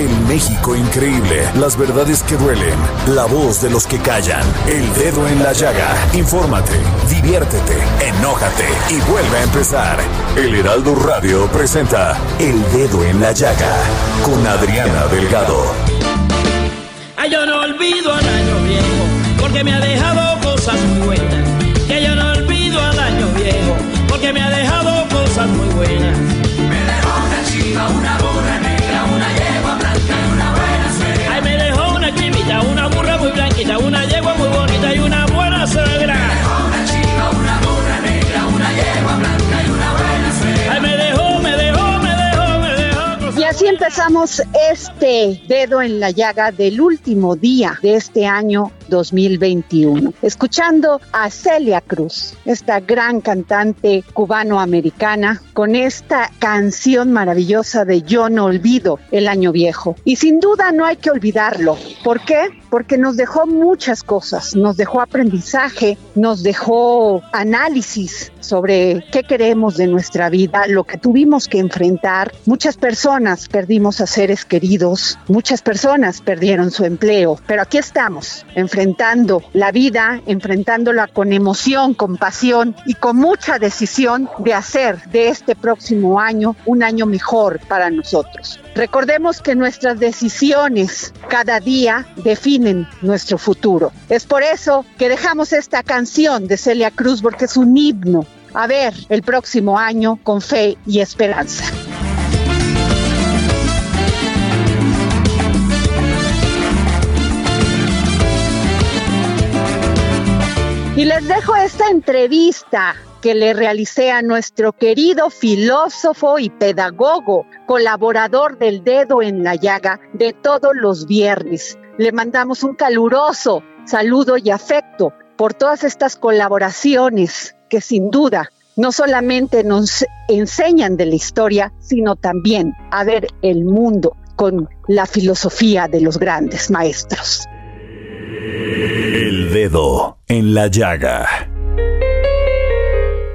El México increíble, las verdades que duelen, la voz de los que callan, el dedo en la llaga. Infórmate, diviértete, enójate y vuelve a empezar. El Heraldo Radio presenta El Dedo en la Llaga con Adriana Delgado. Ay, yo no olvido al año viejo, porque me este dedo en la llaga del último día de este año 2021, escuchando a Celia Cruz, esta gran cantante cubano-americana, con esta canción maravillosa de Yo no olvido el año viejo. Y sin duda no hay que olvidarlo. ¿Por qué? Porque nos dejó muchas cosas, nos dejó aprendizaje, nos dejó análisis sobre qué queremos de nuestra vida, lo que tuvimos que enfrentar. Muchas personas perdimos a seres queridos, muchas personas perdieron su empleo, pero aquí estamos, enfrentando la vida, enfrentándola con emoción, con pasión y con mucha decisión de hacer de este próximo año un año mejor para nosotros. Recordemos que nuestras decisiones cada día definen nuestro futuro. Es por eso que dejamos esta canción de Celia Cruz porque es un himno a ver el próximo año con fe y esperanza. Y les dejo esta entrevista que le realicé a nuestro querido filósofo y pedagogo, colaborador del dedo en la llaga de todos los viernes. Le mandamos un caluroso saludo y afecto por todas estas colaboraciones que sin duda no solamente nos enseñan de la historia, sino también a ver el mundo con la filosofía de los grandes maestros. El Dedo en la Llaga.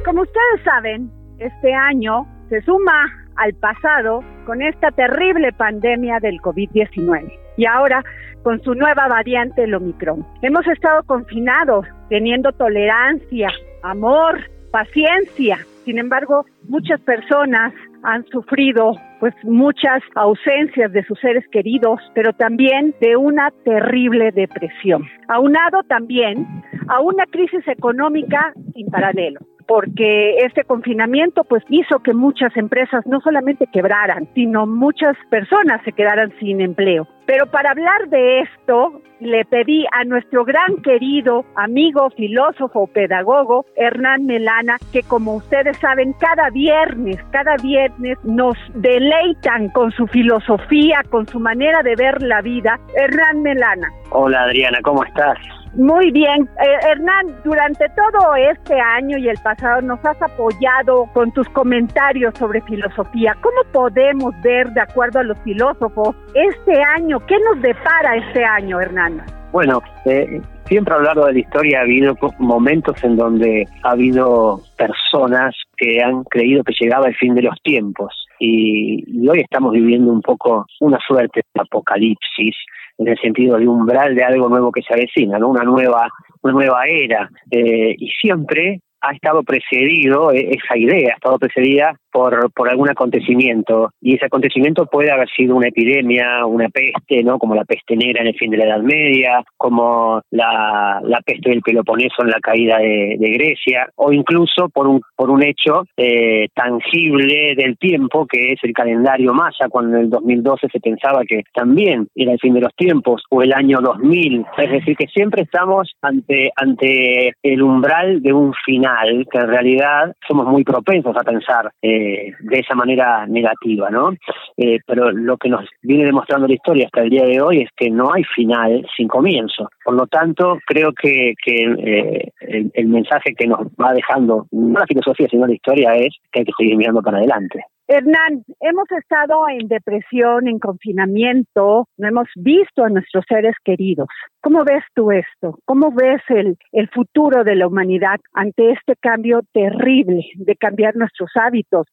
Como ustedes saben, este año se suma al pasado con esta terrible pandemia del COVID-19 y ahora con su nueva variante, el Omicron. Hemos estado confinados, teniendo tolerancia, amor, paciencia. Sin embargo, muchas personas han sufrido pues muchas ausencias de sus seres queridos, pero también de una terrible depresión. Aunado también a una crisis económica sin paralelo porque este confinamiento pues hizo que muchas empresas no solamente quebraran, sino muchas personas se quedaran sin empleo. Pero para hablar de esto, le pedí a nuestro gran querido amigo, filósofo, pedagogo, Hernán Melana, que como ustedes saben, cada viernes, cada viernes nos deleitan con su filosofía, con su manera de ver la vida. Hernán Melana. Hola Adriana, ¿cómo estás? Muy bien. Eh, Hernán, durante todo este año y el pasado nos has apoyado con tus comentarios sobre filosofía. ¿Cómo podemos ver, de acuerdo a los filósofos, este año? ¿Qué nos depara este año, Hernán? Bueno, eh, siempre a lo largo de la historia ha habido momentos en donde ha habido personas que han creído que llegaba el fin de los tiempos y, y hoy estamos viviendo un poco una suerte de apocalipsis en el sentido de umbral de algo nuevo que se avecina, ¿no? Una nueva, una nueva era. Eh, y siempre ha estado precedido, eh, esa idea ha estado precedida por, por algún acontecimiento y ese acontecimiento puede haber sido una epidemia, una peste, ¿no? Como la peste negra en el fin de la Edad Media, como la, la peste del Peloponeso en la caída de, Grecia, o incluso por un, por un hecho eh, tangible del tiempo que es el calendario maya, cuando en el 2012 se pensaba que también era el fin de los tiempos, o el año 2000, es decir, que siempre estamos ante, ante el umbral de un final, que en realidad somos muy propensos a pensar eh, de esa manera negativa, ¿no? Eh, pero lo que nos viene demostrando la historia hasta el día de hoy es que no hay final sin comienzo. Por lo tanto, creo que, que eh, el, el mensaje que nos va dejando, no la filosofía, sino la historia, es que hay que seguir mirando para adelante. Hernán, hemos estado en depresión, en confinamiento, no hemos visto a nuestros seres queridos. ¿Cómo ves tú esto? ¿Cómo ves el, el futuro de la humanidad ante este cambio terrible de cambiar nuestros hábitos,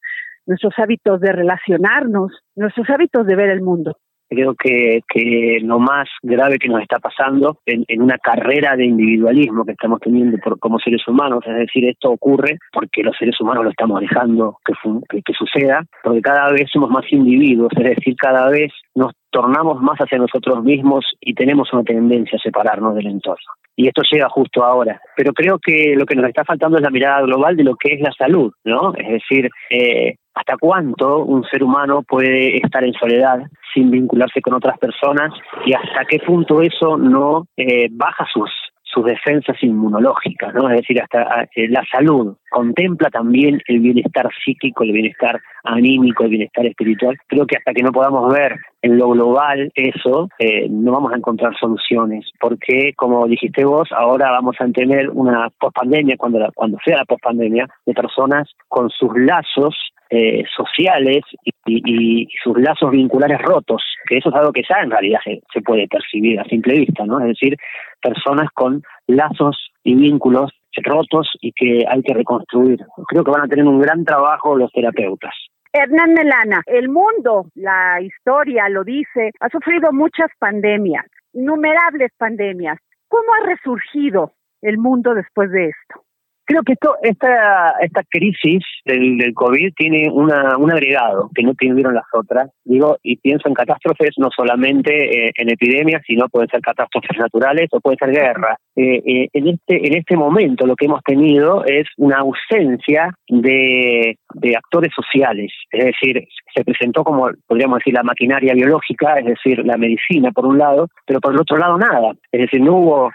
nuestros hábitos de relacionarnos, nuestros hábitos de ver el mundo? Creo que, que lo más grave que nos está pasando en, una carrera de individualismo que estamos teniendo por, como seres humanos, es decir, esto ocurre porque los seres humanos lo estamos dejando que, que, que suceda, porque cada vez somos más individuos, es decir, cada vez nos tornamos más hacia nosotros mismos y tenemos una tendencia a separarnos del entorno. Y esto llega justo ahora. Pero creo que lo que nos está faltando es la mirada global de lo que es la salud, ¿no? Es decir, eh, hasta cuánto un ser humano puede estar en soledad sin vincularse con otras personas y hasta qué punto eso no eh, baja sus sus defensas inmunológicas, ¿no? Es decir, hasta eh, la salud contempla también el bienestar psíquico, el bienestar anímico, el bienestar espiritual. Creo que hasta que no podamos ver en lo global eso, eh, no vamos a encontrar soluciones, porque como dijiste vos, ahora vamos a tener una pospandemia, cuando, cuando sea la pospandemia, de personas con sus lazos eh, sociales y, sus lazos vinculares rotos, que eso es algo que ya en realidad se, se puede percibir a simple vista, ¿no? Es decir, personas con lazos y vínculos rotos y que hay que reconstruir. Creo que van a tener un gran trabajo los terapeutas. Hernán Melana, el mundo, la historia lo dice, ha sufrido muchas pandemias, innumerables pandemias. ¿Cómo ha resurgido el mundo después de esto? Creo que esto, esta, esta crisis del, del COVID tiene una, un agregado que no tuvieron las otras. Digo, y pienso en catástrofes no solamente eh, en epidemias, sino pueden ser catástrofes naturales o puede ser guerra. Eh, eh, en, este, en este momento lo que hemos tenido es una ausencia de, de actores sociales. Es decir, se presentó como, podríamos decir, la maquinaria biológica, es decir, la medicina por un lado, pero por el otro lado nada. Es decir, no hubo,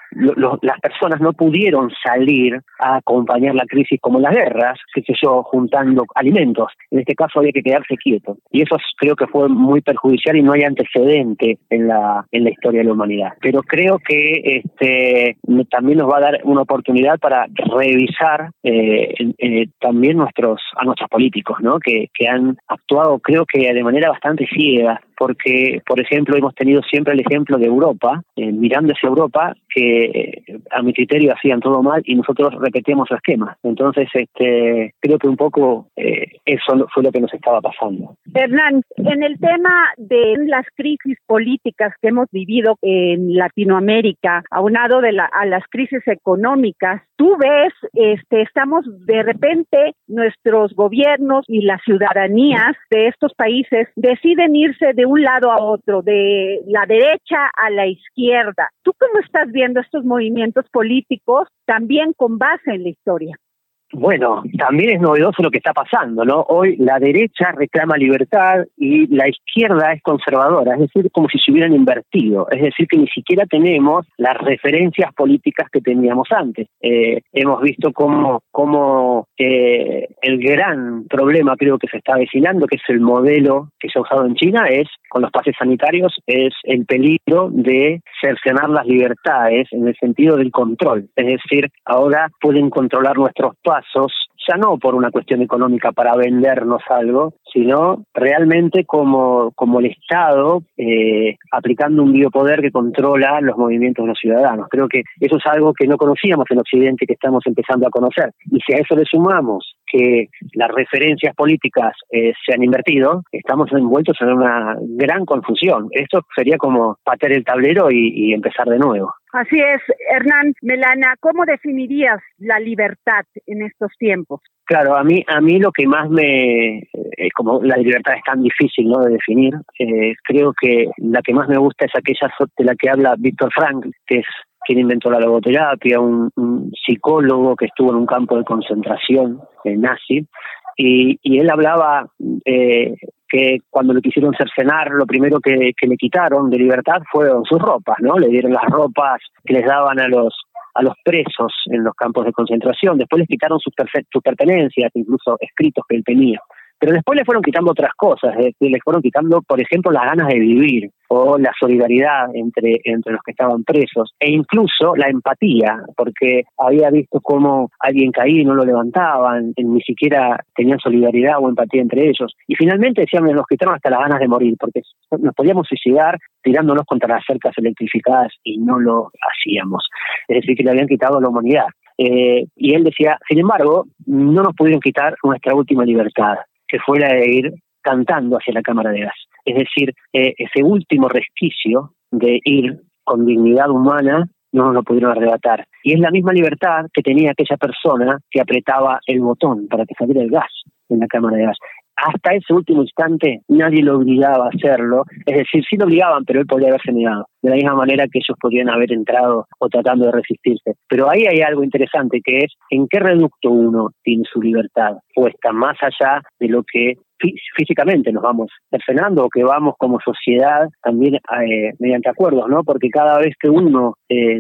las personas no pudieron salir a acompañar la crisis como las guerras, qué sé yo, juntando alimentos. En este caso había que quedarse quieto. Y eso creo que fue muy perjudicial y no hay antecedente en la, en la historia de la humanidad. Pero creo que este también nos va a dar una oportunidad para revisar eh, eh, también nuestros a nuestros políticos, ¿no? Que, que han actuado creo que de manera bastante ciega porque, por ejemplo, hemos tenido siempre el ejemplo de Europa, eh, mirando hacia Europa, que eh, a mi criterio hacían todo mal y nosotros repetíamos su esquema. Entonces, este, creo que un poco eh, eso fue lo que nos estaba pasando. Hernán, en el tema de las crisis políticas que hemos vivido en Latinoamérica, aunado de la, a las crisis económicas, tú ves, este, estamos de repente nuestros gobiernos y las ciudadanías de estos países deciden irse de un lado a otro, de la derecha a la izquierda. ¿Tú cómo estás viendo estos movimientos políticos también con base en la historia? Bueno, también es novedoso lo que está pasando, ¿no? Hoy la derecha reclama libertad y la izquierda es conservadora, es decir, como si se hubieran invertido, es decir, que ni siquiera tenemos las referencias políticas que teníamos antes. Eh, hemos visto cómo, cómo eh, el gran problema creo que se está avecinando, que es el modelo que se ha usado en China, es con los pases sanitarios, es el peligro de cercenar las libertades en el sentido del control, es decir, ahora pueden controlar nuestros pasos ya no por una cuestión económica para vendernos algo, sino realmente como, como el Estado eh, aplicando un biopoder que controla los movimientos de los ciudadanos. Creo que eso es algo que no conocíamos en Occidente que estamos empezando a conocer. Y si a eso le sumamos que las referencias políticas eh, se han invertido, estamos envueltos en una gran confusión. Esto sería como patear el tablero y empezar de nuevo. Así es, Hernán Melana, ¿cómo definirías la libertad en estos tiempos? Claro, a mí, a mí lo que más me, eh, como la libertad es tan difícil ¿no? de definir, eh, creo que la que más me gusta es aquella de la que habla Víctor Frank, que es quien inventó la logoterapia, un, psicólogo que estuvo en un campo de concentración nazi, y, y él hablaba eh, que cuando le quisieron cercenar, lo primero que, que, le quitaron de libertad fueron sus ropas, ¿no? Le dieron las ropas que les daban a los a los presos en los campos de concentración, después les quitaron sus, sus pertenencias, incluso escritos que él tenía. Pero después le fueron quitando otras cosas, decir, le fueron quitando, por ejemplo, las ganas de vivir o la solidaridad entre, entre los que estaban presos e incluso la empatía, porque había visto cómo alguien caía y no lo levantaban, ni siquiera tenían solidaridad o empatía entre ellos. Y finalmente decían, nos quitaron hasta las ganas de morir, porque nos podíamos suicidar tirándonos contra las cercas electrificadas y no lo hacíamos. Es decir, que le habían quitado la humanidad. Eh, y él decía, sin embargo, no nos pudieron quitar nuestra última libertad que fue la de ir cantando hacia la cámara de gas. Es decir, eh, ese último resquicio de ir con dignidad humana no nos lo pudieron arrebatar. Y es la misma libertad que tenía aquella persona que apretaba el botón para que saliera el gas en la cámara de gas hasta ese último instante nadie lo obligaba a hacerlo, es decir, sí lo obligaban, pero él podía haberse negado, de la misma manera que ellos podían haber entrado o tratando de resistirse. Pero ahí hay algo interesante que es en qué reducto uno tiene su libertad puesta más allá de lo que físicamente nos vamos cercenando o que vamos como sociedad también eh, mediante acuerdos, ¿no? Porque cada vez que uno eh,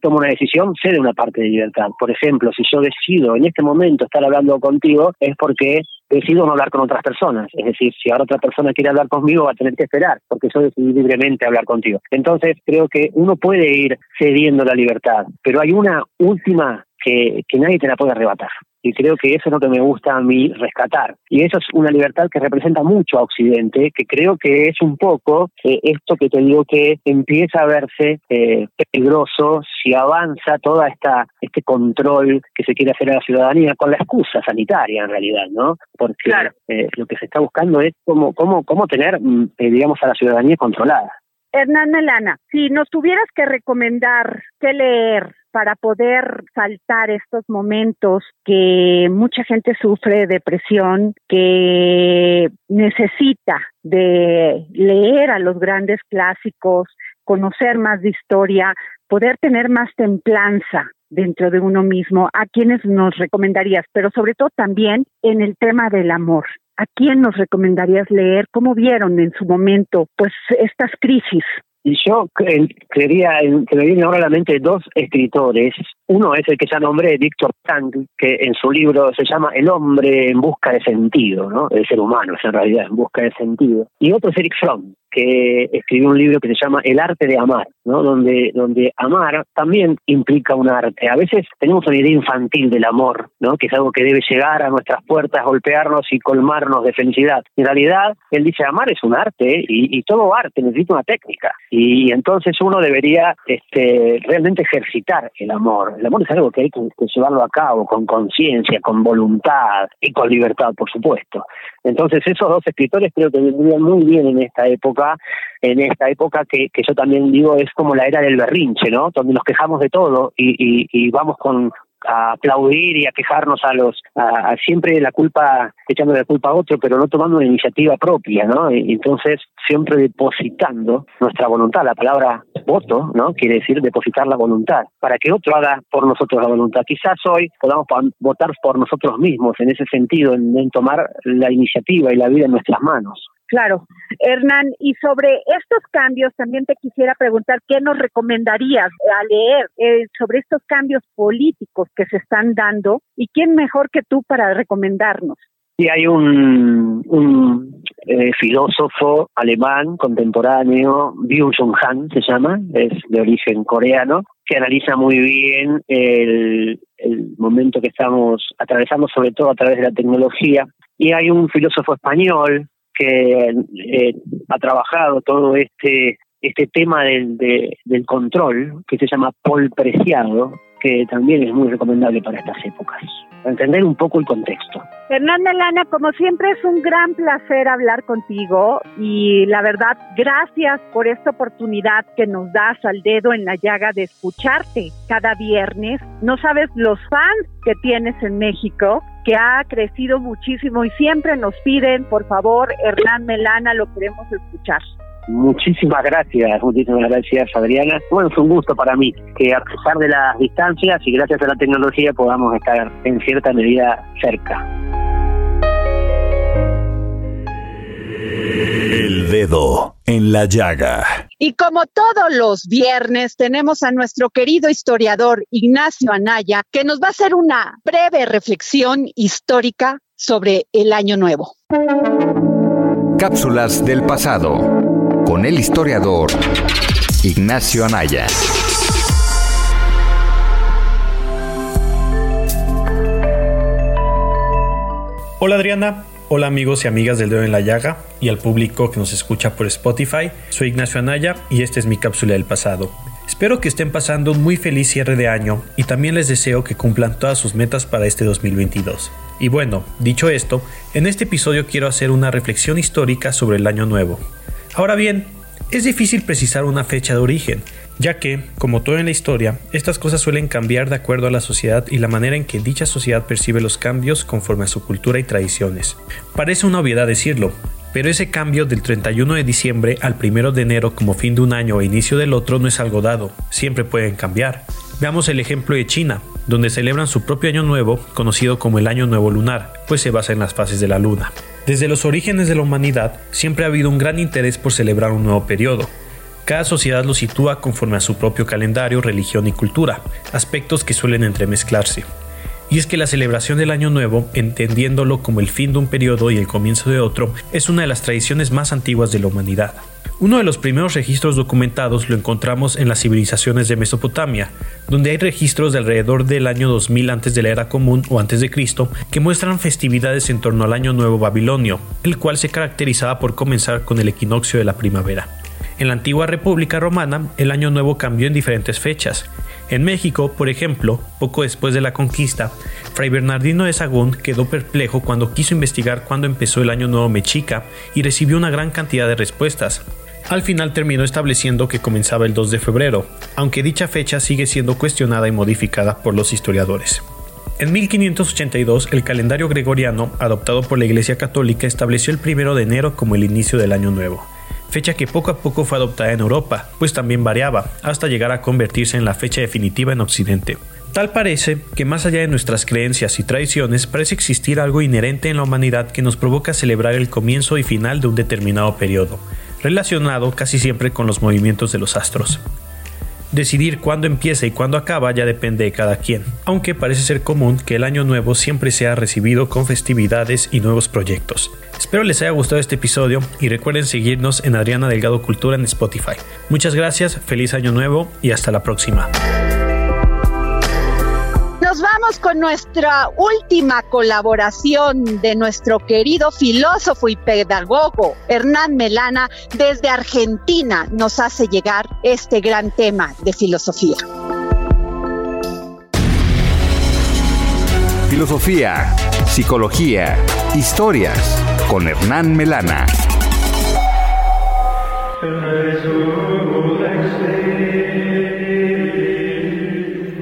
toma una decisión, cede una parte de libertad. Por ejemplo, si yo decido en este momento estar hablando contigo, es porque decido no hablar con otras personas. Es decir, si ahora otra persona quiere hablar conmigo, va a tener que esperar, porque yo decidí libremente hablar contigo. Entonces, creo que uno puede ir cediendo la libertad, pero hay una última que, que nadie te la puede arrebatar y creo que eso es lo que me gusta a mí rescatar. Y eso es una libertad que representa mucho a Occidente, que creo que es un poco eh, esto que te digo que empieza a verse eh, peligroso si avanza toda esta este control que se quiere hacer a la ciudadanía con la excusa sanitaria en realidad, ¿no? Porque eh, lo que se está buscando es cómo cómo cómo tener mm, digamos a la ciudadanía controlada. Hernán Melana, si nos tuvieras que recomendar qué leer para poder saltar estos momentos que mucha gente sufre depresión, que necesita de leer a los grandes clásicos, conocer más de historia, poder tener más templanza dentro de uno mismo, a quienes nos recomendarías, pero sobre todo también en el tema del amor. ¿A quién nos recomendarías leer? ¿Cómo vieron en su momento pues estas crisis? Y yo creería que me vienen ahora a la mente dos escritores. Uno es el que ya nombré, Víctor Frank, que en su libro se llama El hombre en busca de sentido, ¿no? El ser humano es en realidad en busca de sentido. Y otro es Eric Fromm, que escribió un libro que se llama El arte de amar, ¿no? Donde, donde amar también implica un arte. A veces tenemos una idea infantil del amor, ¿no? Que es algo que debe llegar a nuestras puertas, golpearnos y colmarnos de felicidad. En realidad, él dice amar es un arte y, todo arte necesita una técnica. Y entonces uno debería este, realmente ejercitar el amor. El amor es algo que hay que, llevarlo a cabo con conciencia, con voluntad y con libertad, por supuesto. Entonces esos dos escritores creo que vendrían muy bien en esta época en esta época que, que yo también digo es como la era del berrinche, ¿no? Donde nos quejamos de todo y, y, vamos con a aplaudir y a quejarnos a los a, siempre la culpa echando la culpa a otro pero no tomando una iniciativa propia no y, entonces siempre depositando nuestra voluntad. La palabra voto no quiere decir depositar la voluntad. Para que otro haga por nosotros la voluntad. Quizás hoy podamos votar por nosotros mismos en ese sentido en tomar la iniciativa y la vida en nuestras manos Claro. Hernán, y sobre estos cambios también te quisiera preguntar qué nos recomendarías a leer eh, sobre estos cambios políticos que se están dando y quién mejor que tú para recomendarnos. Sí, hay un, un eh, filósofo alemán contemporáneo, Byung-Chul Han se llama, es de origen coreano, que analiza muy bien el, el momento que estamos atravesando, sobre todo a través de la tecnología. Y hay un filósofo español, que eh, ha trabajado todo este este tema del, del control, que se llama Paul Preciado, que también es muy recomendable para estas épocas. Entender un poco el contexto. Hernán Melana, como siempre es un gran placer hablar contigo y la verdad, gracias por esta oportunidad que nos das al dedo en la llaga de escucharte cada viernes. No sabes los fans que tienes en México, que ha crecido muchísimo y siempre nos piden, por favor, Hernán Melana, lo queremos escuchar. Muchísimas gracias, muchísimas gracias Adriana. Bueno, es un gusto para mí que a pesar de las distancias y gracias a la tecnología podamos estar en cierta medida cerca. El dedo en la llaga. Y como todos los viernes, tenemos a nuestro querido historiador Ignacio Anaya, que nos va a hacer una breve reflexión histórica sobre el Año Nuevo. Cápsulas del pasado con el historiador Ignacio Anaya. Hola Adriana, hola amigos y amigas del dedo en la llaga y al público que nos escucha por Spotify. Soy Ignacio Anaya y esta es mi cápsula del pasado. Espero que estén pasando un muy feliz cierre de año y también les deseo que cumplan todas sus metas para este 2022. Y bueno, dicho esto, en este episodio quiero hacer una reflexión histórica sobre el año nuevo. Ahora bien, es difícil precisar una fecha de origen, ya que, como todo en la historia, estas cosas suelen cambiar de acuerdo a la sociedad y la manera en que dicha sociedad percibe los cambios conforme a su cultura y tradiciones. Parece una obviedad decirlo, pero ese cambio del 31 de diciembre al 1 de enero como fin de un año o inicio del otro no es algo dado, siempre pueden cambiar. Veamos el ejemplo de China, donde celebran su propio año nuevo, conocido como el Año Nuevo Lunar, pues se basa en las fases de la luna. Desde los orígenes de la humanidad siempre ha habido un gran interés por celebrar un nuevo periodo. Cada sociedad lo sitúa conforme a su propio calendario, religión y cultura, aspectos que suelen entremezclarse. Y es que la celebración del Año Nuevo, entendiéndolo como el fin de un periodo y el comienzo de otro, es una de las tradiciones más antiguas de la humanidad. Uno de los primeros registros documentados lo encontramos en las civilizaciones de Mesopotamia, donde hay registros de alrededor del año 2000 antes de la era común o antes de Cristo que muestran festividades en torno al Año Nuevo Babilonio, el cual se caracterizaba por comenzar con el equinoccio de la primavera. En la antigua República Romana, el Año Nuevo cambió en diferentes fechas. En México, por ejemplo, poco después de la conquista, Fray Bernardino de Sagún quedó perplejo cuando quiso investigar cuándo empezó el Año Nuevo Mexica y recibió una gran cantidad de respuestas, al final terminó estableciendo que comenzaba el 2 de febrero, aunque dicha fecha sigue siendo cuestionada y modificada por los historiadores. En 1582, el calendario gregoriano, adoptado por la Iglesia Católica, estableció el 1 de enero como el inicio del Año Nuevo, fecha que poco a poco fue adoptada en Europa, pues también variaba, hasta llegar a convertirse en la fecha definitiva en Occidente. Tal parece que más allá de nuestras creencias y tradiciones, parece existir algo inherente en la humanidad que nos provoca celebrar el comienzo y final de un determinado periodo, relacionado casi siempre con los movimientos de los astros. Decidir cuándo empieza y cuándo acaba ya depende de cada quien, aunque parece ser común que el año nuevo siempre sea recibido con festividades y nuevos proyectos. Espero les haya gustado este episodio y recuerden seguirnos en Adriana Delgado Cultura en Spotify. Muchas gracias, feliz año nuevo y hasta la próxima vamos con nuestra última colaboración de nuestro querido filósofo y pedagogo Hernán Melana desde Argentina nos hace llegar este gran tema de filosofía. Filosofía, psicología, historias con Hernán Melana.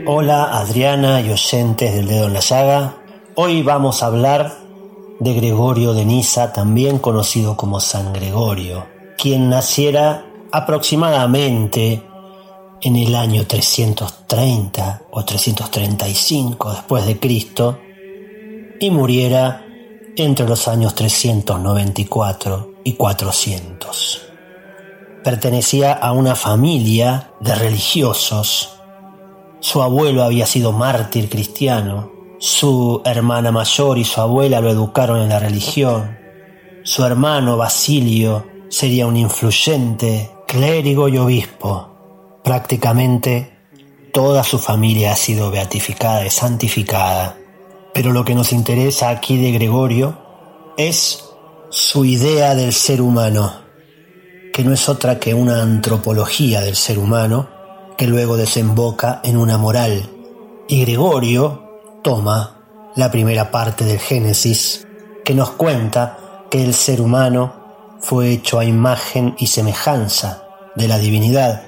Hola Adriana y oyentes del dedo en la llaga. Hoy vamos a hablar de Gregorio de Niza, también conocido como San Gregorio, quien naciera aproximadamente en el año 330 o 335 después de Cristo y muriera entre los años 394 y 400. Pertenecía a una familia de religiosos su abuelo había sido mártir cristiano, su hermana mayor y su abuela lo educaron en la religión, su hermano Basilio sería un influyente clérigo y obispo. Prácticamente toda su familia ha sido beatificada y santificada. Pero lo que nos interesa aquí de Gregorio es su idea del ser humano, que no es otra que una antropología del ser humano que luego desemboca en una moral. Y Gregorio toma la primera parte del Génesis, que nos cuenta que el ser humano fue hecho a imagen y semejanza de la divinidad.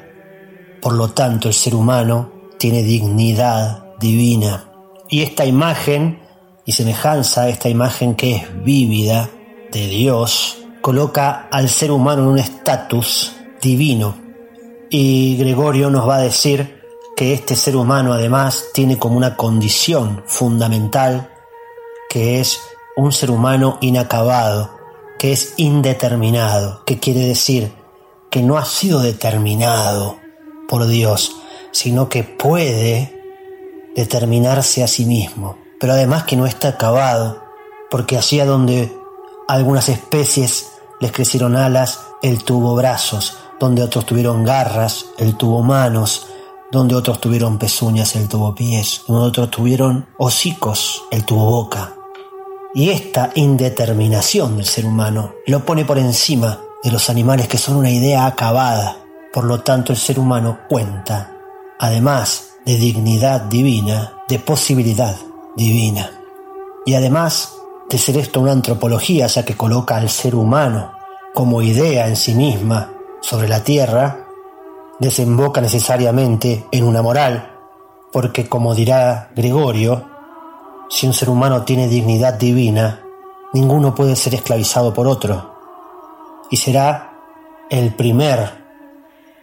Por lo tanto, el ser humano tiene dignidad divina. Y esta imagen y semejanza, esta imagen que es vívida de Dios, coloca al ser humano en un estatus divino. Y Gregorio nos va a decir que este ser humano además tiene como una condición fundamental que es un ser humano inacabado, que es indeterminado, que quiere decir que no ha sido determinado por Dios, sino que puede determinarse a sí mismo, pero además que no está acabado, porque allí donde algunas especies les crecieron alas, él tuvo brazos, donde otros tuvieron garras, él tuvo manos, donde otros tuvieron pezuñas, él tuvo pies, donde otros tuvieron hocicos, él tuvo boca. Y esta indeterminación del ser humano lo pone por encima de los animales que son una idea acabada. Por lo tanto, el ser humano cuenta además de dignidad divina, de posibilidad divina. Y además de ser esto una antropología, ya que coloca al ser humano como idea en sí misma sobre la tierra, desemboca necesariamente en una moral, porque como dirá Gregorio, si un ser humano tiene dignidad divina, ninguno puede ser esclavizado por otro, y será el primer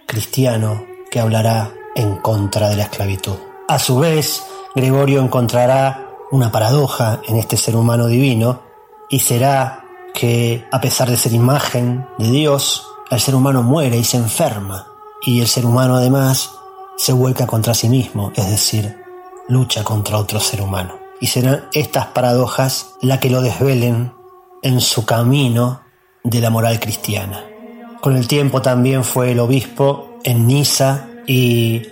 cristiano que hablará en contra de la esclavitud. A su vez, Gregorio encontrará una paradoja en este ser humano divino y será que, a pesar de ser imagen de Dios, el ser humano muere y se enferma y el ser humano además se vuelca contra sí mismo, es decir, lucha contra otro ser humano. Y serán estas paradojas las que lo desvelen en su camino de la moral cristiana. Con el tiempo también fue el obispo en Niza y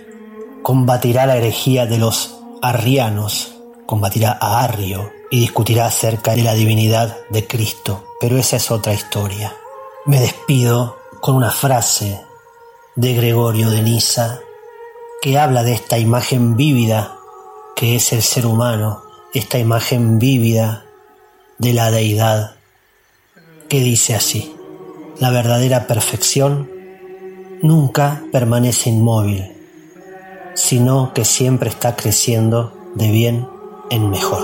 combatirá la herejía de los arrianos, combatirá a Arrio y discutirá acerca de la divinidad de Cristo. Pero esa es otra historia. Me despido con una frase de Gregorio de Nisa que habla de esta imagen vívida que es el ser humano, esta imagen vívida de la deidad, que dice así, la verdadera perfección nunca permanece inmóvil, sino que siempre está creciendo de bien en mejor.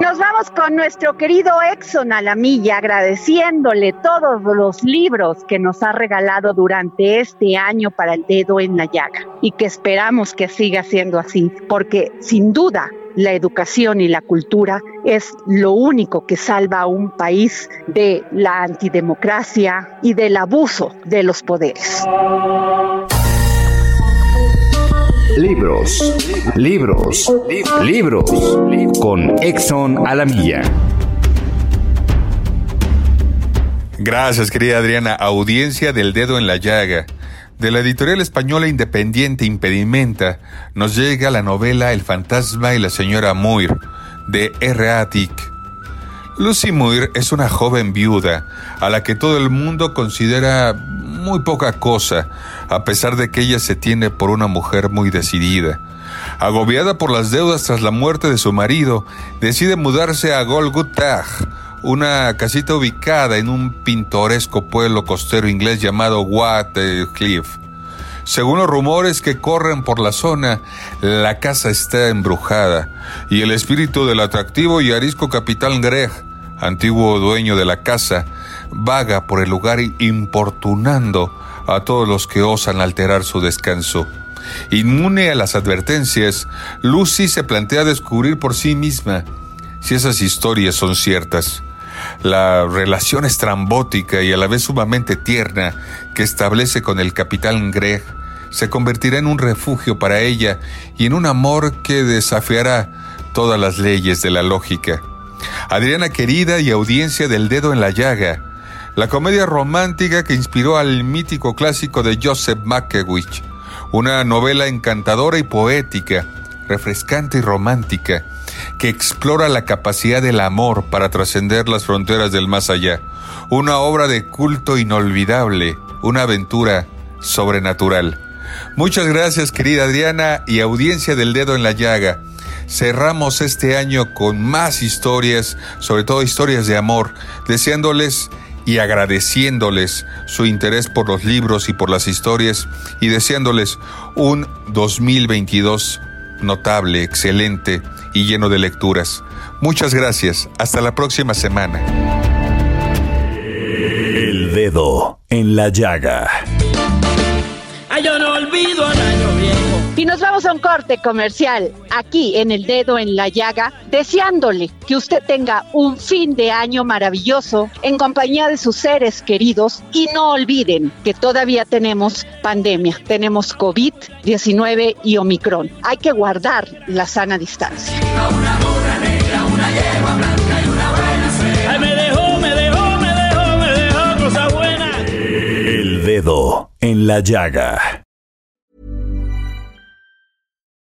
Nos vamos con nuestro querido Exxon Alamilla, agradeciéndole todos los libros que nos ha regalado durante este año para el dedo en la llaga y que esperamos que siga siendo así, porque sin duda la educación y la cultura es lo único que salva a un país de la antidemocracia y del abuso de los poderes. Libros, libros, libros con Exxon Alamilla. Gracias, querida Adriana. Audiencia del dedo en la llaga. De la editorial española independiente Impedimenta nos llega la novela El fantasma y la señora Muir de R. A. Lucy Muir es una joven viuda a la que todo el mundo considera muy poca cosa, a pesar de que ella se tiene por una mujer muy decidida. Agobiada por las deudas tras la muerte de su marido, decide mudarse a Golgotha, una casita ubicada en un pintoresco pueblo costero inglés llamado Cliff. Según los rumores que corren por la zona, la casa está embrujada y el espíritu del atractivo y arisco capitán Greg, antiguo dueño de la casa, vaga por el lugar importunando a todos los que osan alterar su descanso. Inmune a las advertencias, Lucy se plantea descubrir por sí misma si esas historias son ciertas. La relación estrambótica y a la vez sumamente tierna que establece con el capitán Greg se convertirá en un refugio para ella y en un amor que desafiará todas las leyes de la lógica. Adriana querida y audiencia del dedo en la llaga, la comedia romántica que inspiró al mítico clásico de Joseph Makewich, una novela encantadora y poética, refrescante y romántica, que explora la capacidad del amor para trascender las fronteras del más allá. Una obra de culto inolvidable, una aventura sobrenatural. Muchas gracias querida Adriana y audiencia del dedo en la llaga. cerramos este año con más historias, sobre todo historias de amor, deseándoles y agradeciéndoles su interés por los libros y por las historias y deseándoles un 2022 notable, excelente y lleno de lecturas. Muchas gracias. Hasta la próxima semana. El dedo en la llaga. Ay, yo no olvido al año viejo. Y nos vamos a un corte comercial aquí en el dedo en la llaga, deseándole que usted tenga un fin de año maravilloso en compañía de sus seres queridos y no olviden que todavía tenemos pandemia, tenemos COVID-19 y Omicron. Hay que guardar la sana distancia. El dedo en la llaga.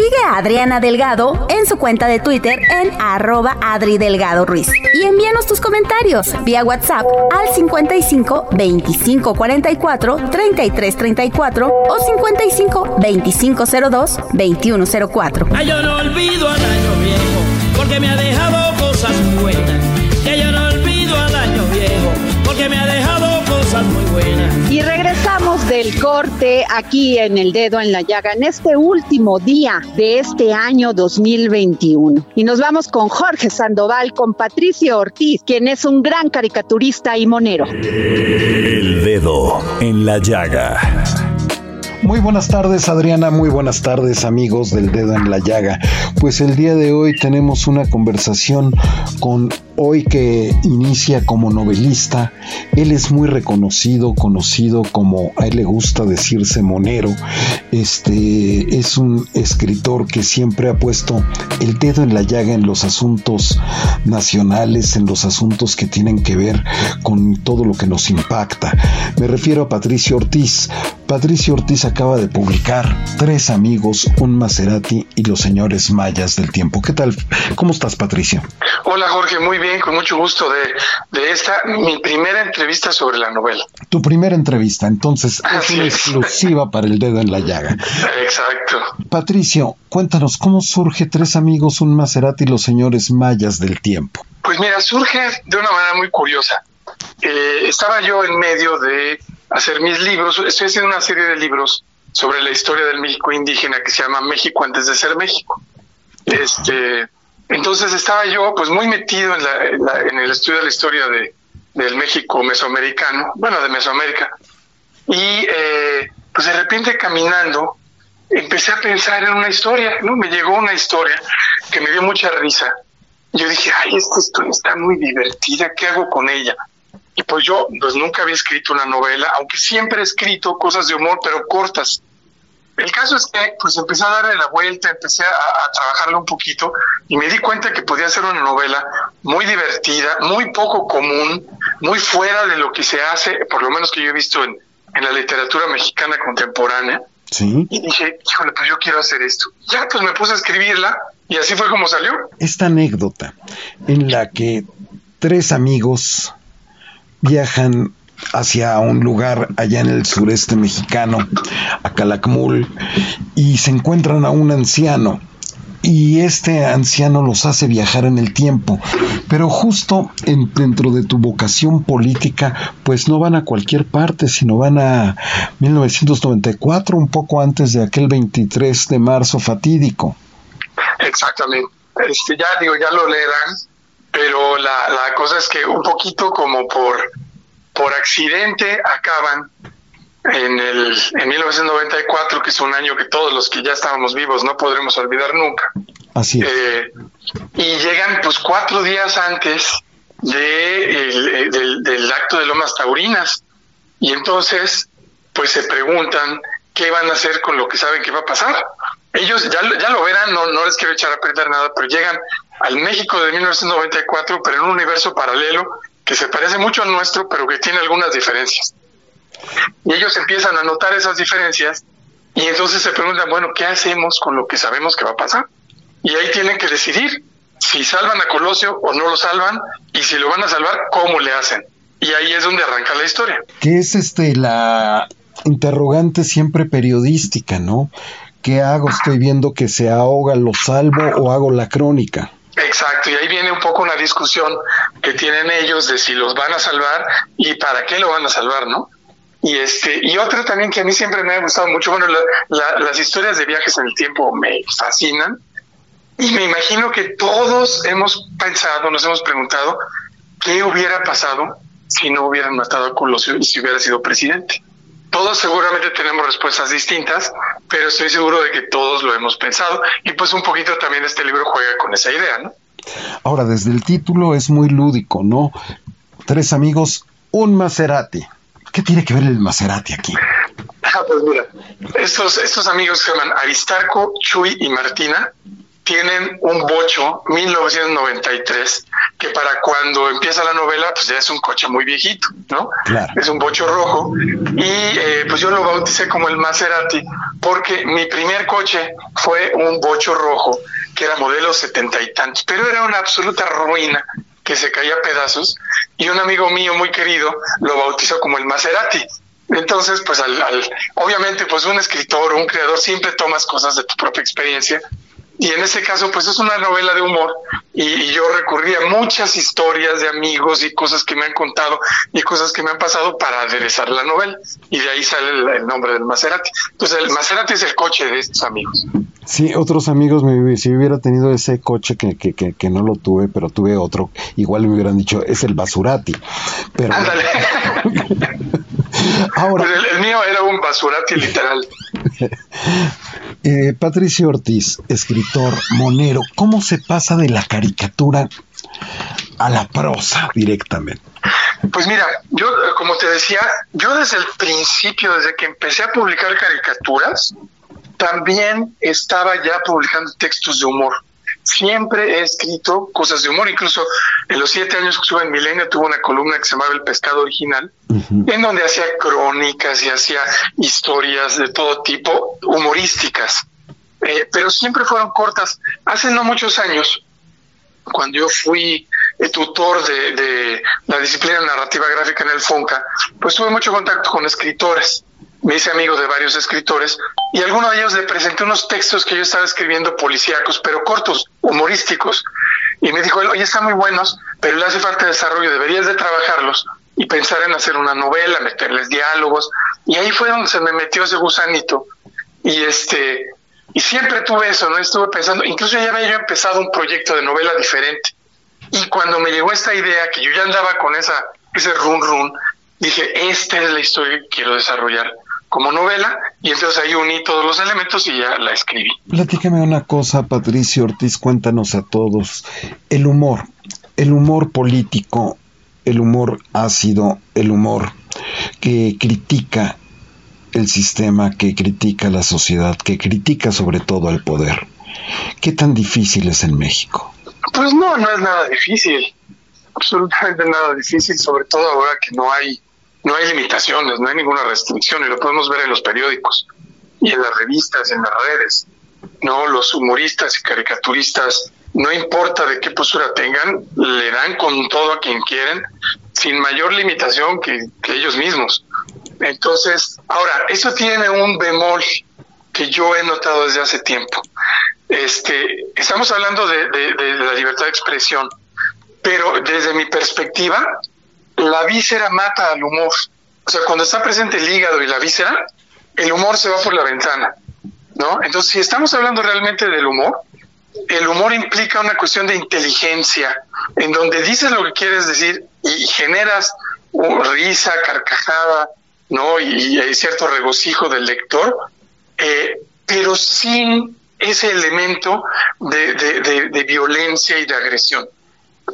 Sigue a Adriana Delgado en su cuenta de Twitter en arroba Adri Delgado Ruiz. Y envíanos tus comentarios vía WhatsApp al 55 25 44 33 34 o 55 25 02 21 04. Ay, yo no olvido al año viejo, porque me ha dejado cosas buenas. Del corte aquí en el dedo en la llaga en este último día de este año 2021. Y nos vamos con Jorge Sandoval, con Patricio Ortiz, quien es un gran caricaturista y monero. El dedo en la llaga. Muy buenas tardes Adriana, muy buenas tardes amigos del dedo en la llaga. Pues el día de hoy tenemos una conversación con hoy que inicia como novelista. Él es muy reconocido, conocido como a él le gusta decirse monero. Este es un escritor que siempre ha puesto el dedo en la llaga en los asuntos nacionales, en los asuntos que tienen que ver con todo lo que nos impacta. Me refiero a Patricio Ortiz. Patricio Ortiz acaba de publicar Tres amigos, un Maserati y los señores mayas del tiempo. ¿Qué tal? ¿Cómo estás, Patricio? Hola, Jorge, muy bien, con mucho gusto de, de esta, mi primera entrevista sobre la novela. Tu primera entrevista, entonces es una es. exclusiva para el dedo en la llaga. Exacto. Patricio, cuéntanos cómo surge Tres amigos, un Maserati y los señores mayas del tiempo. Pues mira, surge de una manera muy curiosa. Eh, estaba yo en medio de hacer mis libros, estoy haciendo una serie de libros sobre la historia del México indígena que se llama México antes de ser México. Este, entonces estaba yo pues muy metido en, la- en la- en el estudio de la historia de, del México mesoamericano, bueno, de Mesoamérica. Y eh, pues de repente caminando empecé a pensar en una historia, ¿no? Me llegó una historia que me dio mucha risa. Yo dije, ay, esta historia está muy divertida, ¿qué hago con ella? Y pues yo pues nunca había escrito una novela, aunque siempre he escrito cosas de humor, pero cortas. El caso es que pues empecé a darle la vuelta, empecé a, a trabajarla un poquito y me di cuenta que podía ser una novela muy divertida, muy poco común, muy fuera de lo que se hace, por lo menos que yo he visto en, en la literatura mexicana contemporánea. Sí. Y dije, híjole, pues yo quiero hacer esto. Ya, pues me puse a escribirla y así fue como salió. Esta anécdota en la que tres amigos viajan hacia un lugar allá en el sureste mexicano, a Calakmul, y se encuentran a un anciano. Y este anciano los hace viajar en el tiempo, pero justo en- dentro de tu vocación política, pues no van a cualquier parte, sino van a 1994, un poco antes de aquel 23 de marzo fatídico. Exactamente. Este, ya digo, ya lo leerán, pero la, la cosa es que un poquito como por, por accidente acaban en el en 1994, que es un año que todos los que ya estábamos vivos no podremos olvidar nunca. Así es. Eh, y llegan pues cuatro días antes de el- eh, del, del acto de Lomas Taurinas. Y entonces pues se preguntan qué van a hacer con lo que saben que va a pasar. Ellos ya, ya lo verán, no, no les quiero echar a perder nada, pero llegan al México de 1994, pero en un universo paralelo que se parece mucho al nuestro, pero que tiene algunas diferencias. Y ellos empiezan a notar esas diferencias y entonces se preguntan, bueno, ¿qué hacemos con lo que sabemos que va a pasar? Y ahí tienen que decidir si salvan a Colosio o no lo salvan y si lo van a salvar, ¿cómo le hacen? Y ahí es donde arranca la historia. Que es este la interrogante siempre periodística, ¿no? ¿Qué hago? Estoy viendo que se ahoga, lo salvo o hago la crónica. Exacto, y ahí viene un poco una discusión que tienen ellos de si los van a salvar y para qué lo van a salvar, ¿no? Y este y otra también que a mí siempre me ha gustado mucho, bueno, las historias de viajes en el tiempo me fascinan y me imagino que todos hemos pensado, nos hemos preguntado qué hubiera pasado si no hubieran matado a Colosio y si hubiera sido presidente. Todos seguramente tenemos respuestas distintas, pero estoy seguro de que todos lo hemos pensado y pues un poquito también este libro juega con esa idea, ¿no? Ahora, desde el título es muy lúdico, ¿no? Tres amigos, un Maserati. ¿Qué tiene que ver el Maserati aquí? Ah, pues mira, estos, estos amigos se llaman Aristarco, Chuy y Martina tienen un bocho 1993 que para cuando empieza la novela pues ya es un coche muy viejito, ¿no? Es un bocho rojo y eh, pues yo lo bauticé como el Maserati porque mi primer coche fue un bocho rojo que era modelo setenta y tantos, pero era una absoluta ruina que se caía a pedazos y un amigo mío muy querido lo bautizó como el Maserati. Entonces, pues al, obviamente, pues un escritor, un creador, siempre tomas cosas de tu propia experiencia y en ese caso, pues es una novela de humor y, yo recurrí a muchas historias de amigos y cosas que me han contado y cosas que me han pasado para aderezar la novela. Y de ahí sale el, nombre del Maserati. Entonces, el Maserati es el coche de estos amigos. Sí, otros amigos, me, si hubiera tenido ese coche que, que, que, no lo tuve, pero tuve otro, igual me hubieran dicho, es el Basurati. Pero... Ándale. Ahora... el mío era un Basurati literal. Eh, Patricio Ortiz, escritor monero, ¿cómo se pasa de la caricatura a la prosa directamente? Pues mira, yo como te decía, yo desde el principio, desde que empecé a publicar caricaturas, también estaba ya publicando textos de humor siempre he escrito cosas de humor, incluso en los siete años que estuve en Milenio tuve una columna que se llamaba El Pescado Original, en donde hacía crónicas y hacía historias de todo tipo, humorísticas, eh, pero siempre fueron cortas. Hace no muchos años, cuando yo fui tutor de, de la disciplina narrativa gráfica en el FONCA, pues tuve mucho contacto con escritores me hice amigo de varios escritores y a alguno de ellos le presenté unos textos que yo estaba escribiendo policíacos, pero cortos, humorísticos. Y me dijo, oye, están muy buenos, pero le hace falta desarrollo, deberías de trabajarlos y pensar en hacer una novela, meterles diálogos. Y ahí fue donde se me metió ese gusanito. Y este y siempre tuve eso, ¿no? Estuve pensando, incluso ya había yo empezado un proyecto de novela diferente. Y cuando me llegó esta idea, que yo ya andaba con esa, ese run run, dije, esta es la historia que quiero desarrollar como novela y entonces ahí uní todos los elementos y ya la escribí. Platícame una cosa, Patricio Ortiz, cuéntanos a todos. El humor, el humor político, el humor ácido, el humor que critica el sistema, que critica la sociedad, que critica sobre todo al poder. ¿Qué tan difícil es en México? Pues no, no es nada difícil, absolutamente nada difícil, sobre todo ahora que no hay no hay limitaciones, no hay ninguna restricción y lo podemos ver en los periódicos y en las revistas, en las redes. No, los humoristas y caricaturistas, no importa de qué postura tengan, le dan con todo a quien quieren, sin mayor limitación que, ellos mismos. Entonces, ahora, eso tiene un bemol que yo he notado desde hace tiempo. Este, estamos hablando de, de la libertad de expresión, pero desde mi perspectiva, la víscera mata al humor. O sea, cuando está presente el hígado y la víscera, el humor se va por la ventana, ¿no? Entonces, si estamos hablando realmente del humor, el humor implica una cuestión de inteligencia, en donde dices lo que quieres decir y generas risa, carcajada, ¿no? Y, hay cierto regocijo del lector, eh, pero sin ese elemento de violencia y de agresión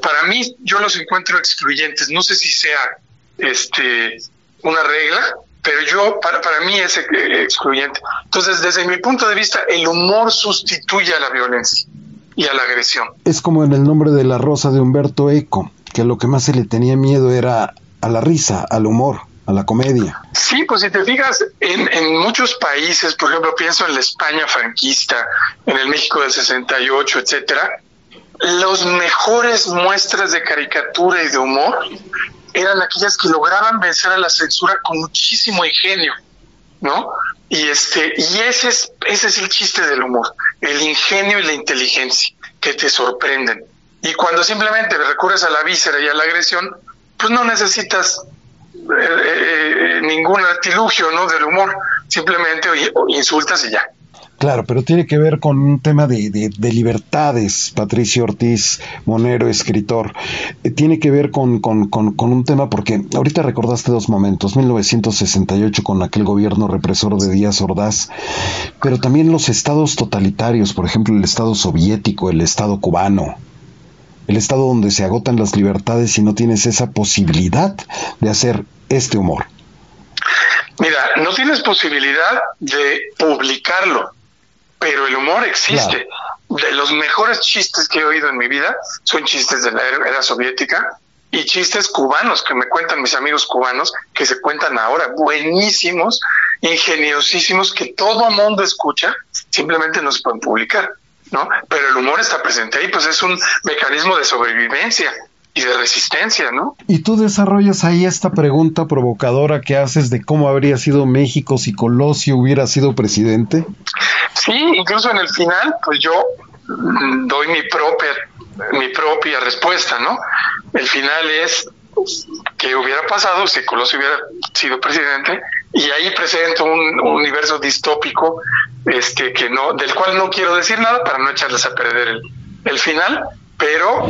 para mí yo los encuentro excluyentes. No sé si sea este una regla, pero yo, para, para mí es excluyente. Entonces, desde mi punto de vista, el humor sustituye a la violencia y a la agresión. Es como en el nombre de la rosa de Humberto Eco, que lo que más se le tenía miedo era a la risa, al humor a la comedia. Sí, pues si te fijas, en, en, muchos países, por ejemplo, pienso en la España franquista, en el México del 68, etcétera, los mejores muestras de caricatura y de humor eran aquellas que lograban vencer a la censura con muchísimo ingenio, ¿no? Y este, y ese es, ese es el chiste del humor, el ingenio y la inteligencia que te sorprenden. Y cuando simplemente recurres a la víscera y a la agresión, pues no necesitas eh, eh, ningún artilugio ¿no? del humor, simplemente insultas y ya. Claro, pero tiene que ver con un tema de, de, libertades, Patricio Ortiz Monero, escritor. Eh, tiene que ver con, con, con, un tema, porque ahorita recordaste dos momentos, 1968 con aquel gobierno represor de Díaz Ordaz, pero también los estados totalitarios, por ejemplo el estado soviético, el estado cubano, el estado donde se agotan las libertades y no tienes esa posibilidad de hacer este humor? Mira, no tienes posibilidad de publicarlo, pero el humor existe. De los mejores chistes que he oído en mi vida son chistes de la era soviética y chistes cubanos que me cuentan mis amigos cubanos, que se cuentan ahora, buenísimos, ingeniosísimos, que todo mundo escucha, simplemente no se pueden publicar. ¿no? Pero el humor está presente ahí, pues es un mecanismo de sobrevivencia y de resistencia, ¿no? Y tú desarrollas ahí esta pregunta provocadora que haces de cómo habría sido México si Colosio hubiera sido presidente. Sí, incluso en el final, pues yo mm, doy mi propia mi propia respuesta, ¿no? El final es qué hubiera pasado si Colosio hubiera sido presidente y ahí presento un, universo distópico este que no del cual no quiero decir nada para no echarles a perder el, el final pero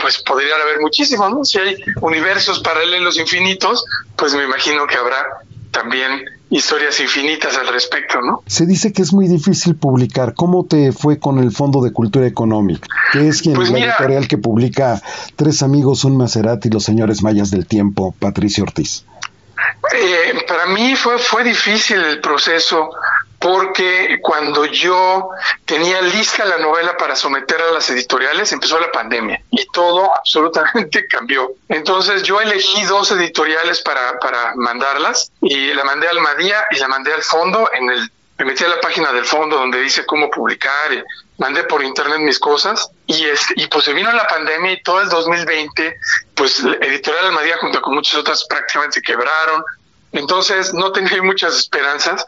pues podría haber muchísimos no si hay universos paralelos infinitos pues me imagino que habrá también historias infinitas al respecto, ¿no? Se dice que es muy difícil publicar. ¿Cómo te fue con el Fondo de Cultura Económica? Que es quien pues la editorial que publica Tres amigos, un Maserati y los señores mayas del tiempo, Patricio Ortiz. Eh, para mí fue, fue difícil el proceso porque cuando yo tenía lista la novela para someter a las editoriales, empezó la pandemia y todo absolutamente cambió. Entonces yo elegí dos editoriales para, para mandarlas y la mandé al Madía y la mandé al fondo. En el me metí a la página del fondo donde dice cómo publicar y mandé por internet mis cosas. Y es, y pues se vino la pandemia y todo el 2020 pues editorial Almadía junto con muchas otras prácticamente se quebraron. Entonces no tenía muchas esperanzas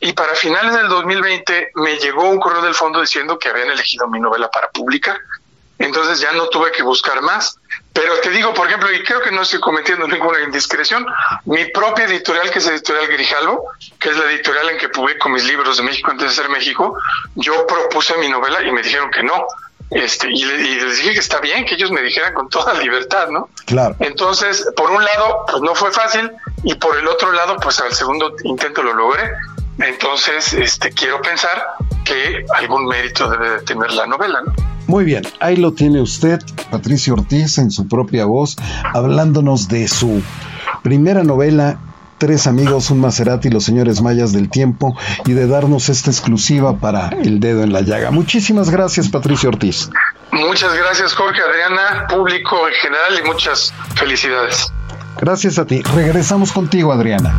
y para finales del 2020 me llegó un correo del fondo diciendo que habían elegido mi novela para publicar. Entonces ya no tuve que buscar más. Pero te digo, por ejemplo, y creo que no estoy cometiendo ninguna indiscreción, mi propia editorial, que es Editorial Grijalvo, que es la editorial en que publico mis libros de México antes de ser México, yo propuse mi novela y me dijeron que no. Este, y, les dije que está bien, que ellos me dijeran con toda libertad, ¿no? Claro. Entonces, por un lado, pues no fue fácil, y por el otro lado, pues al segundo intento lo logré. Entonces, este, quiero pensar que algún mérito debe de tener la novela, ¿no? Muy bien, ahí lo tiene usted, Patricio Ortiz, en su propia voz, hablándonos de su primera novela, Tres amigos, un Maserati los señores mayas del tiempo, y de darnos esta exclusiva para el dedo en la llaga. Muchísimas gracias, Patricio Ortiz. Muchas gracias, Jorge, Adriana, público en general, y muchas felicidades. Gracias a ti. Regresamos contigo, Adriana.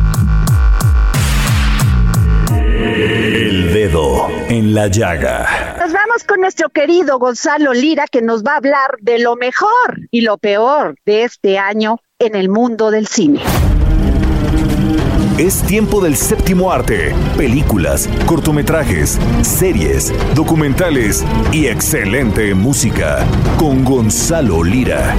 El dedo en la llaga. Nos vamos con nuestro querido Gonzalo Lira que nos va a hablar de lo mejor y lo peor de este año en el mundo del cine. Es tiempo del séptimo arte, películas, cortometrajes, series, documentales y excelente música con Gonzalo Lira.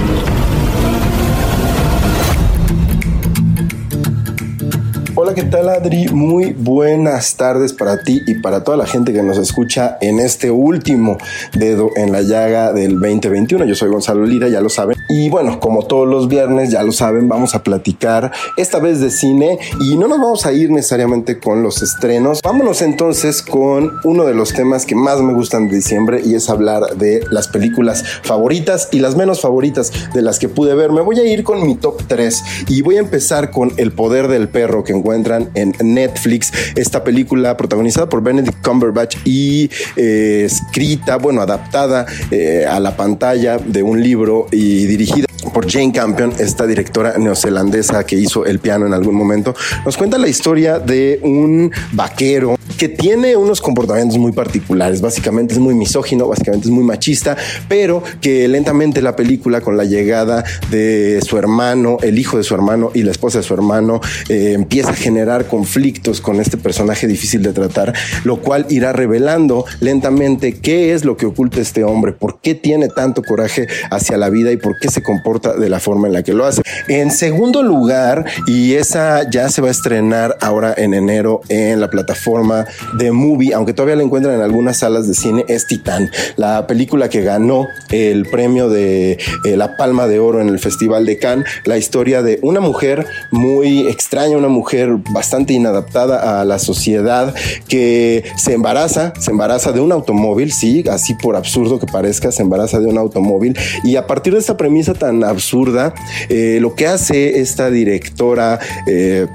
Hola, ¿qué tal Adri? Muy buenas tardes para ti y para toda la gente que nos escucha en este último dedo en la llaga del 2021. Yo soy Gonzalo Lira, ya lo saben. Y bueno, como todos los viernes, ya lo saben, vamos a platicar esta vez de cine y no nos vamos a ir necesariamente con los estrenos. Vámonos entonces con uno de los temas que más me gustan de diciembre y es hablar de las películas favoritas y las menos favoritas de las que pude ver. Me voy a ir con mi top 3 y voy a empezar con El poder del perro que encuentro encuentran en Netflix. Esta película protagonizada por Benedict Cumberbatch y eh, escrita, bueno, adaptada eh, a la pantalla de un libro y dirigida por Jane Campion, esta directora neozelandesa que hizo el piano en algún momento, nos cuenta la historia de un vaquero que tiene unos comportamientos muy particulares. Básicamente es muy misógino, básicamente es muy machista, pero que lentamente la película con la llegada de su hermano, el hijo de su hermano y la esposa de su hermano, eh, empieza a generar conflictos con este personaje difícil de tratar, lo cual irá revelando lentamente qué es lo que oculta este hombre, por qué tiene tanto coraje hacia la vida y por qué se comporta de la forma en la que lo hace. En segundo lugar, y esa ya se va a estrenar ahora en enero en la plataforma de Movie, aunque todavía la encuentran en algunas salas de cine, es Titán, la película que ganó el premio de eh, la Palma de Oro en el Festival de Cannes, la historia de una mujer muy extraña, una mujer bastante inadaptada a la sociedad que se embaraza, se embaraza de un automóvil, sí, así por absurdo que parezca, se embaraza de un automóvil y a partir de esta premisa tan absurda, eh, lo que hace esta directora eh,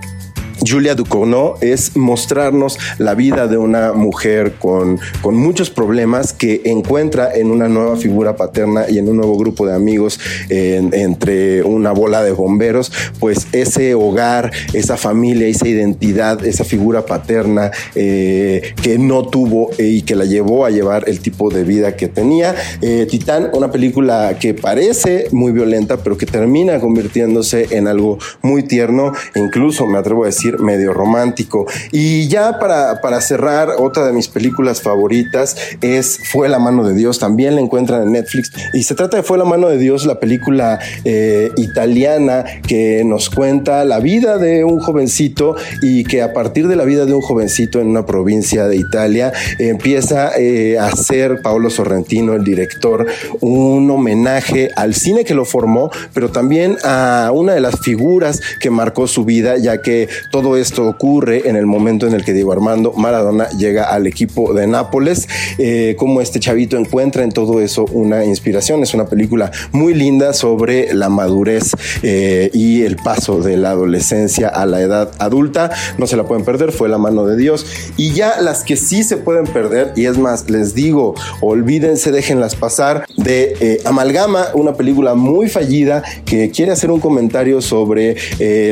Julia Ducournau es mostrarnos la vida de una mujer con, con muchos problemas que encuentra en una nueva figura paterna y en un nuevo grupo de amigos entre una bola de bomberos, pues ese hogar, esa familia, esa identidad, esa figura paterna eh, que no tuvo y que la llevó a llevar el tipo de vida que tenía. Eh, Titán, una película que parece muy violenta, pero que termina convirtiéndose en algo muy tierno, incluso me atrevo a decir medio romántico. Y ya para, para cerrar, otra de mis películas favoritas es Fue la mano de Dios, también la encuentran en Netflix. Y se trata de Fue la mano de Dios, la película eh, italiana que nos cuenta la vida de un jovencito y que a partir de la vida de un jovencito en una provincia de Italia empieza eh, a ser Paolo Sorrentino, el director, un homenaje al cine que lo formó, pero también a una de las figuras que marcó su vida, ya que todo esto ocurre en el momento en el que Diego Armando Maradona llega al equipo de Nápoles, eh, como este chavito encuentra en todo eso una inspiración. Es una película muy linda sobre la madurez eh, y el paso de la adolescencia a la edad adulta. No se la pueden perder, fue la mano de Dios. Y ya las que sí se pueden perder, y es más, les digo, olvídense, déjenlas pasar, de eh, Amalgama, una película muy fallida que quiere hacer un comentario sobre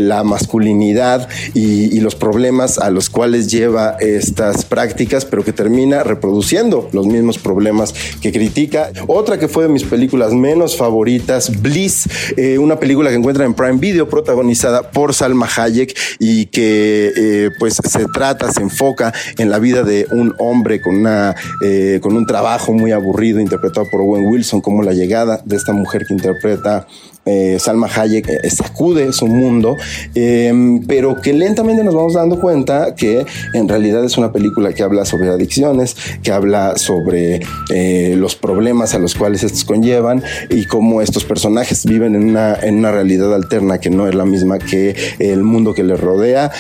la masculinidad y y, los problemas a los cuales lleva estas prácticas, pero que termina reproduciendo los mismos problemas que critica. Otra que fue de mis películas menos favoritas, Bliss, eh, una película que encuentra en Prime Video, protagonizada por Salma Hayek y que eh, pues se trata, se enfoca en la vida de un hombre con, una, eh, con un trabajo muy aburrido, interpretado por Owen Wilson, como la llegada de esta mujer que interpreta eh, Salma Hayek eh, sacude su mundo, em, pero que lentamente nos vamos dando cuenta que en realidad es una película que habla sobre adicciones, que habla sobre eh, los problemas a los cuales estos conllevan y cómo estos personajes viven en una, en una realidad alterna que no es la misma que el mundo que les rodea.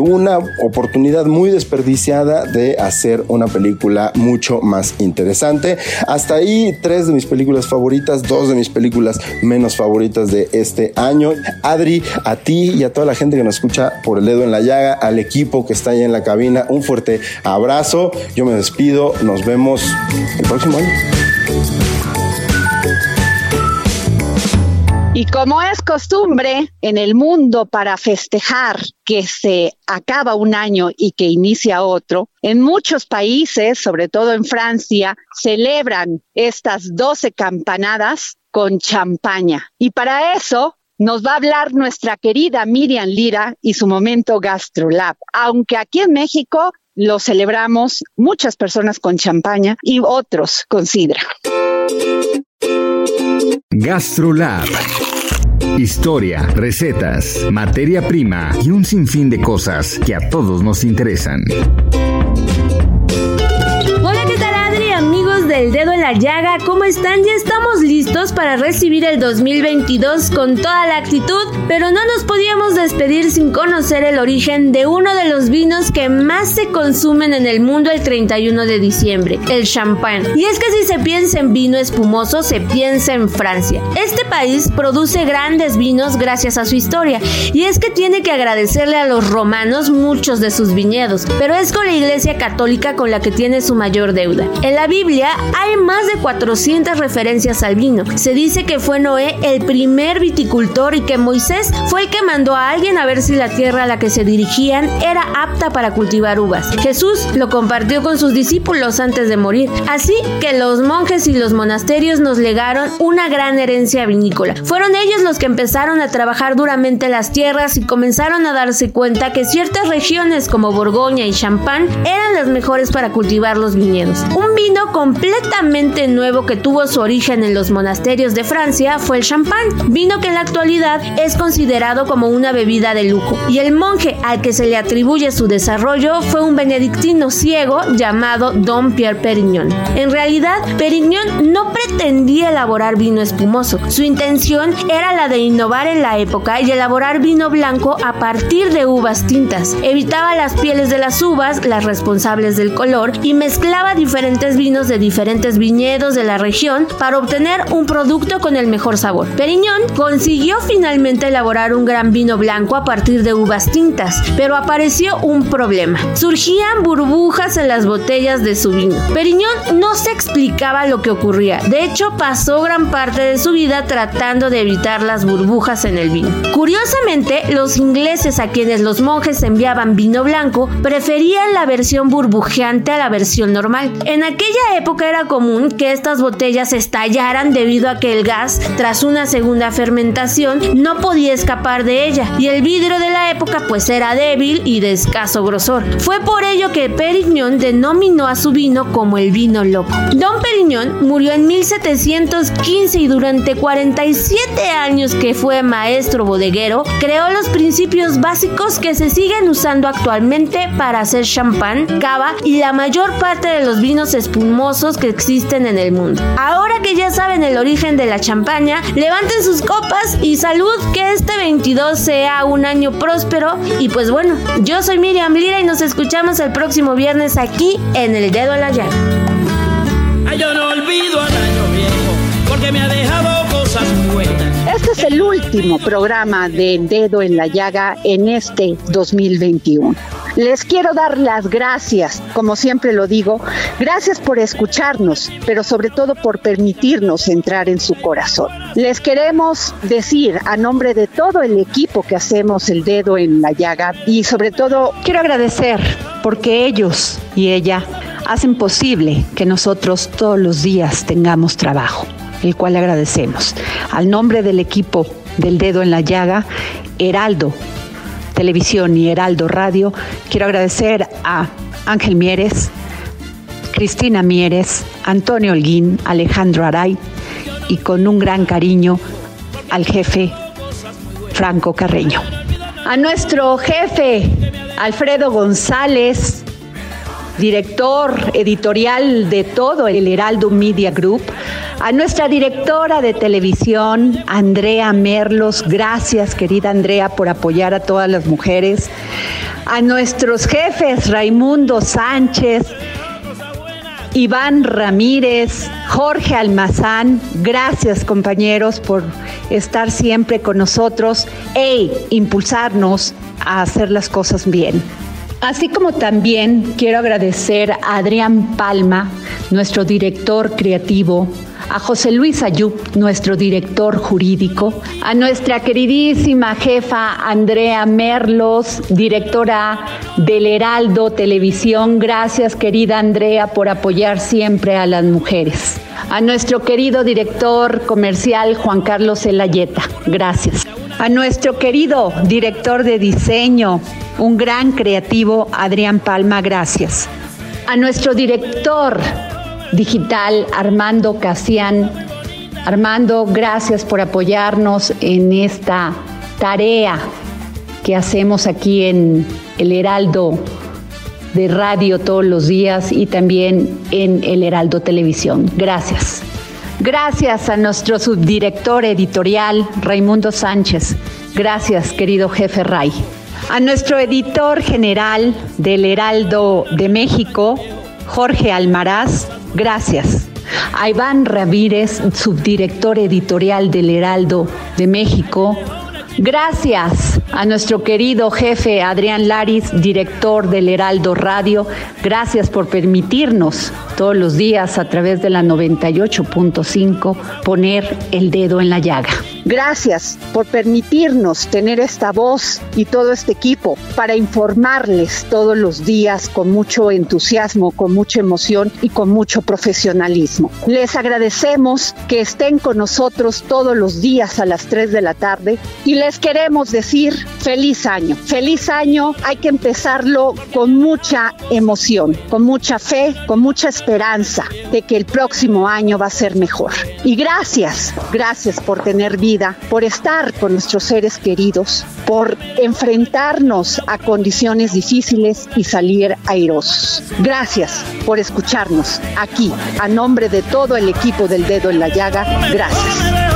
una oportunidad muy desperdiciada de hacer una película mucho más interesante. Hasta ahí tres de mis películas favoritas, dos de mis películas menos favoritas favoritas de este año. Adri, a ti y a toda la gente que nos escucha por el dedo en la llaga, al equipo que está ahí en la cabina, un fuerte abrazo. Yo me despido, nos vemos el próximo año. Y como es costumbre en el mundo para festejar que se acaba un año y que inicia otro, en muchos países, sobre todo en Francia, celebran estas 12 campanadas con champaña. Y para eso nos va a hablar nuestra querida Miriam Lira y su momento GastroLab. Aunque aquí en México lo celebramos muchas personas con champaña y otros con sidra. GastroLab. Historia, recetas, materia prima y un sinfín de cosas que a todos nos interesan. La la llaga, ¿cómo están? Ya estamos listos para recibir el 2022 con toda la actitud, pero no nos podíamos despedir sin conocer el origen de uno de los vinos que más se consumen en el mundo el 31 de diciembre, el champán. Y es que si se piensa en vino espumoso, se piensa en Francia. Este país produce grandes vinos gracias a su historia, y es que tiene que agradecerle a los romanos muchos de sus viñedos, pero es con la Iglesia Católica con la que tiene su mayor deuda. En la Biblia hay más de 400 referencias al vino. Se dice que fue Noé el primer viticultor y que Moisés fue el que mandó a alguien a ver si la tierra a la que se dirigían era apta para cultivar uvas. Jesús lo compartió con sus discípulos antes de morir. Así que los monjes y los monasterios nos legaron una gran herencia vinícola. Fueron ellos los que empezaron a trabajar duramente las tierras y comenzaron a darse cuenta que ciertas regiones como Borgoña y Champagne eran las mejores para cultivar los viñedos. Un vino completamente nuevo que tuvo su origen en los monasterios de Francia fue el champán, vino que en la actualidad es considerado como una bebida de lujo. Y el monje al que se le atribuye su desarrollo fue un benedictino ciego llamado Don Pierre Perignon. En realidad, Perignon no pretendía elaborar vino espumoso. Su intención era la de innovar en la época y elaborar vino blanco a partir de uvas tintas. Evitaba las pieles de las uvas, las responsables del color, y mezclaba diferentes vinos de diferentes viñedos de la región para obtener un producto con el mejor sabor. Periñón consiguió finalmente elaborar un gran vino blanco a partir de uvas tintas, pero apareció un problema. Surgían burbujas en las botellas de su vino. Periñón no se explicaba lo que ocurría. De hecho, pasó gran parte de su vida tratando de evitar las burbujas en el vino. Curiosamente, los ingleses a quienes los monjes enviaban vino blanco preferían la versión burbujeante a la versión normal. En aquella época era común que estas botellas estallaran debido a que el gas, tras una segunda fermentación, no podía escapar de ella y el vidrio de la época pues era débil y de escaso grosor. Fue por ello que Perignon denominó a su vino como el vino loco. Don Perignon murió en 1715 y durante 47 años que fue maestro bodeguero, creó los principios básicos que se siguen usando actualmente para hacer champán, cava y la mayor parte de los vinos espumosos que existen en el mundo. Ahora que ya saben el origen de la champaña, levanten sus copas y salud que este 22 sea un año próspero. Y pues bueno, yo soy Miriam Lira y nos escuchamos el próximo viernes aquí en El Dedo en la Llaga. yo no olvido al año viejo porque me ha dejado cosas buenas. Este es el último programa de Dedo en la Llaga en este 2021. Les quiero dar las gracias, como siempre lo digo, gracias por escucharnos, pero sobre todo por permitirnos entrar en su corazón. Les queremos decir a nombre de todo el equipo que hacemos el dedo en la llaga y sobre todo quiero agradecer porque ellos y ella hacen posible que nosotros todos los días tengamos trabajo, el cual agradecemos. Al nombre del equipo del dedo en la llaga, Heraldo Televisión y Heraldo Radio, quiero agradecer a Ángel Mieres, Cristina Mieres, Antonio Holguín, Alejandro Aray y con un gran cariño al jefe Franco Carreño. A nuestro jefe Alfredo González, director editorial de todo el Heraldo Media Group, a nuestra directora de televisión, Andrea Merlos, gracias querida Andrea por apoyar a todas las mujeres, a nuestros jefes, Raimundo Sánchez, Iván Ramírez, Jorge Almazán, gracias compañeros por estar siempre con nosotros e impulsarnos a hacer las cosas bien. Así como también quiero agradecer a Adrián Palma, nuestro director creativo, a José Luis Ayub, nuestro director jurídico, a nuestra queridísima jefa Andrea Merlos, directora del Heraldo Televisión. Gracias, querida Andrea, por apoyar siempre a las mujeres. A nuestro querido director comercial Juan Carlos Elayeta. Gracias. A nuestro querido director de diseño, un gran creativo, Adrián Palma, gracias. A nuestro director digital, Armando Casian. Armando, gracias por apoyarnos en esta tarea que hacemos aquí en el Heraldo de radio todos los días y también en el Heraldo Televisión. Gracias. Gracias a nuestro subdirector editorial, Raimundo Sánchez. Gracias, querido jefe Ray. A nuestro editor general del Heraldo de México, Jorge Almaraz, gracias. A Iván Ramírez, subdirector editorial del Heraldo de México, Gracias a nuestro querido jefe Adrián Laris, director del Heraldo Radio. Gracias por permitirnos todos los días a través de la 98.5 poner el dedo en la llaga. Gracias por permitirnos tener esta voz y todo este equipo para informarles todos los días con mucho entusiasmo, con mucha emoción y con mucho profesionalismo. Les agradecemos que estén con nosotros todos los días a las 3 de la tarde y les queremos decir feliz año. Feliz año, hay que empezarlo con mucha emoción, con mucha fe, con mucha esperanza de que el próximo año va a ser mejor. Y gracias, gracias por tener por estar con nuestros seres queridos, por enfrentarnos a condiciones difíciles y salir airosos. Gracias por escucharnos aquí, a nombre de todo el equipo del Dedo en la Llaga. Gracias.